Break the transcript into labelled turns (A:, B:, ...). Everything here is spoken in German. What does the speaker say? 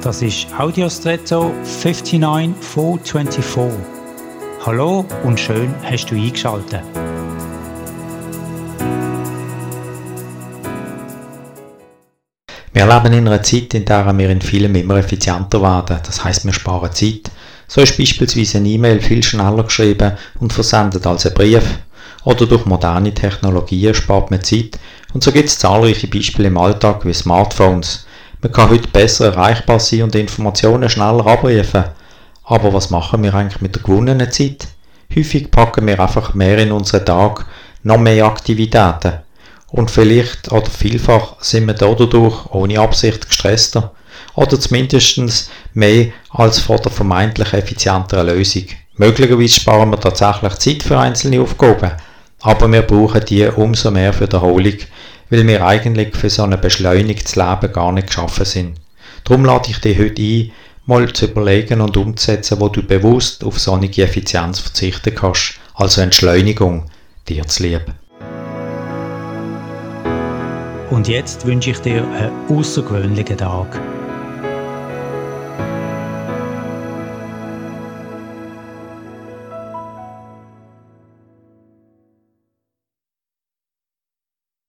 A: Das ist Audiostretto 59424. Hallo und schön hast du eingeschaltet.
B: Wir leben in einer Zeit, in der wir in vielem immer effizienter werden. Das heißt, wir sparen Zeit. So ist beispielsweise eine E-Mail viel schneller geschrieben und versendet als ein Brief. Oder durch moderne Technologien spart man Zeit. Und so gibt es zahlreiche Beispiele im Alltag wie Smartphones. Man kann heute besser erreichbar sein und Informationen schneller abrufen. Aber was machen wir eigentlich mit der gewonnenen Zeit? Häufig packen wir einfach mehr in unseren Tag, noch mehr Aktivitäten. Und vielleicht oder vielfach sind wir dadurch ohne Absicht gestresster oder zumindest mehr als vor der vermeintlich effizienteren Lösung. Möglicherweise sparen wir tatsächlich Zeit für einzelne Aufgaben, aber wir brauchen die umso mehr für die Erholung, weil wir eigentlich für so ein beschleunigtes Leben gar nicht geschaffen sind. Darum lade ich dich heute ein, mal zu überlegen und umzusetzen, wo du bewusst auf sonnige Effizienz verzichten kannst, also Entschleunigung, dir zu lieben.
A: Und jetzt wünsche ich dir einen außergewöhnlichen Tag.